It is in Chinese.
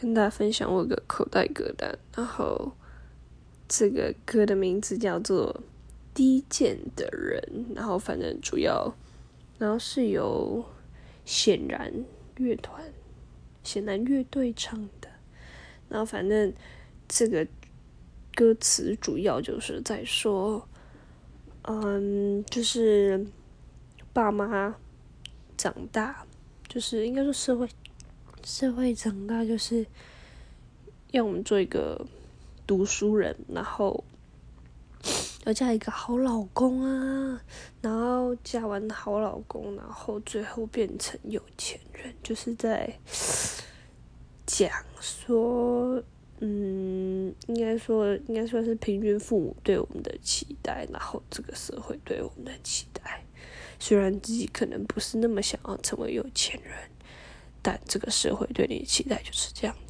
跟大家分享我有个口袋歌单，然后这个歌的名字叫做《低贱的人》，然后反正主要，然后是由显然乐团、显然乐队唱的，然后反正这个歌词主要就是在说，嗯，就是爸妈长大，就是应该说社会。社会长大就是要我们做一个读书人，然后要嫁一个好老公啊，然后嫁完好老公，然后最后变成有钱人，就是在讲说，嗯，应该说应该说是平均父母对我们的期待，然后这个社会对我们的期待，虽然自己可能不是那么想要成为有钱人。但这个社会对你的期待就是这样